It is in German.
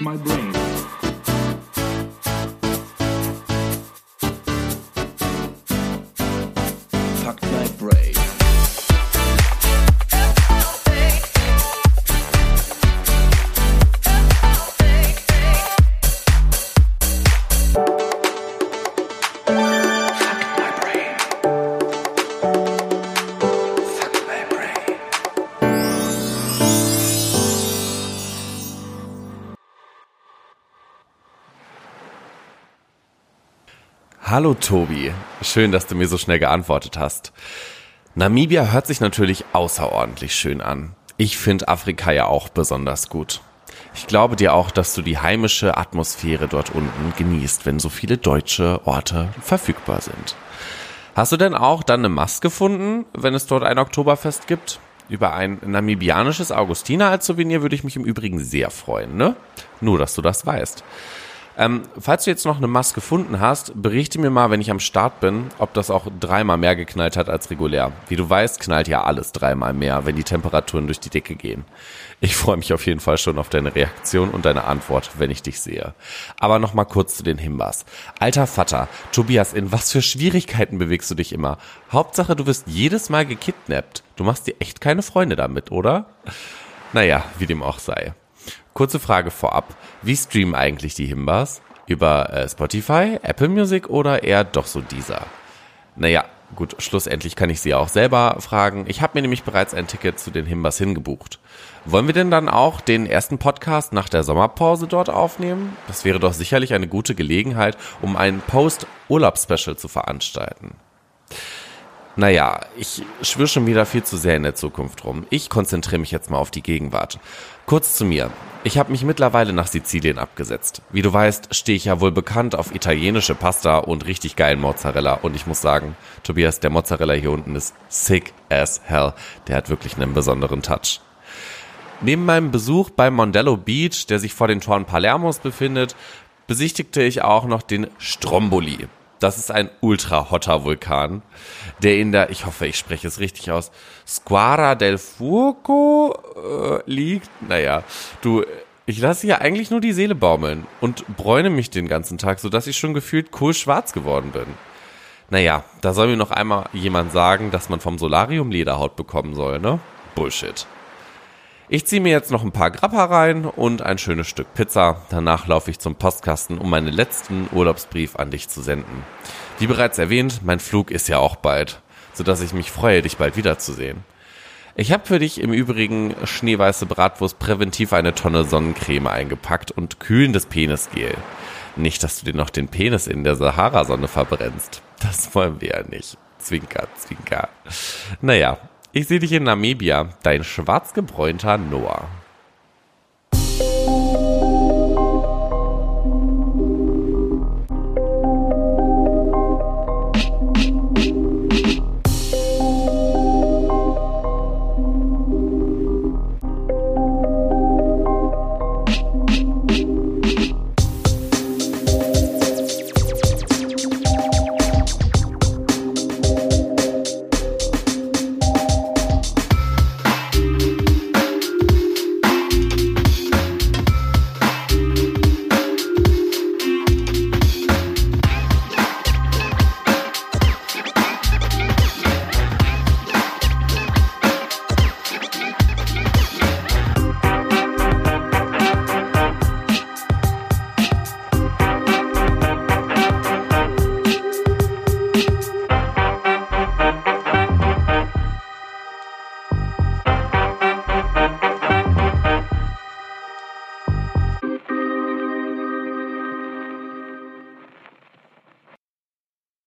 My brain. Hallo Tobi, schön, dass du mir so schnell geantwortet hast. Namibia hört sich natürlich außerordentlich schön an. Ich finde Afrika ja auch besonders gut. Ich glaube dir auch, dass du die heimische Atmosphäre dort unten genießt, wenn so viele deutsche Orte verfügbar sind. Hast du denn auch dann eine Mast gefunden, wenn es dort ein Oktoberfest gibt? Über ein namibianisches Augustiner als Souvenir würde ich mich im Übrigen sehr freuen, ne? Nur, dass du das weißt. Ähm, falls du jetzt noch eine Maske gefunden hast, berichte mir mal, wenn ich am Start bin, ob das auch dreimal mehr geknallt hat als regulär. Wie du weißt, knallt ja alles dreimal mehr, wenn die Temperaturen durch die Decke gehen. Ich freue mich auf jeden Fall schon auf deine Reaktion und deine Antwort, wenn ich dich sehe. Aber noch mal kurz zu den Himbas. Alter Vater, Tobias, in was für Schwierigkeiten bewegst du dich immer? Hauptsache, du wirst jedes Mal gekidnappt. Du machst dir echt keine Freunde damit, oder? Naja, wie dem auch sei. Kurze Frage vorab. Wie streamen eigentlich die Himbas? Über äh, Spotify, Apple Music oder eher doch so dieser? Naja, gut, schlussendlich kann ich sie auch selber fragen. Ich habe mir nämlich bereits ein Ticket zu den Himbas hingebucht. Wollen wir denn dann auch den ersten Podcast nach der Sommerpause dort aufnehmen? Das wäre doch sicherlich eine gute Gelegenheit, um ein Post-Urlaub-Special zu veranstalten. Naja, ich schwirr schon wieder viel zu sehr in der Zukunft rum. Ich konzentriere mich jetzt mal auf die Gegenwart. Kurz zu mir. Ich habe mich mittlerweile nach Sizilien abgesetzt. Wie du weißt, stehe ich ja wohl bekannt auf italienische Pasta und richtig geilen Mozzarella. Und ich muss sagen, Tobias, der Mozzarella hier unten ist sick as hell. Der hat wirklich einen besonderen Touch. Neben meinem Besuch beim Mondello Beach, der sich vor den Toren Palermos befindet, besichtigte ich auch noch den Stromboli. Das ist ein ultra hotter Vulkan, der in der, ich hoffe, ich spreche es richtig aus, Squara del Fuoco äh, liegt. Naja, du, ich lasse hier eigentlich nur die Seele baumeln und bräune mich den ganzen Tag, sodass ich schon gefühlt kohlschwarz geworden bin. Naja, da soll mir noch einmal jemand sagen, dass man vom Solarium Lederhaut bekommen soll, ne? Bullshit. Ich ziehe mir jetzt noch ein paar Grappa rein und ein schönes Stück Pizza. Danach laufe ich zum Postkasten, um meinen letzten Urlaubsbrief an dich zu senden. Wie bereits erwähnt, mein Flug ist ja auch bald, sodass ich mich freue, dich bald wiederzusehen. Ich habe für dich im Übrigen schneeweiße Bratwurst präventiv eine Tonne Sonnencreme eingepackt und kühlendes Penisgel. Nicht, dass du dir noch den Penis in der Sahara-Sonne verbrennst. Das wollen wir ja nicht. Zwinker, zwinker. Naja, ich sehe dich in Namibia, dein schwarzgebräunter Noah.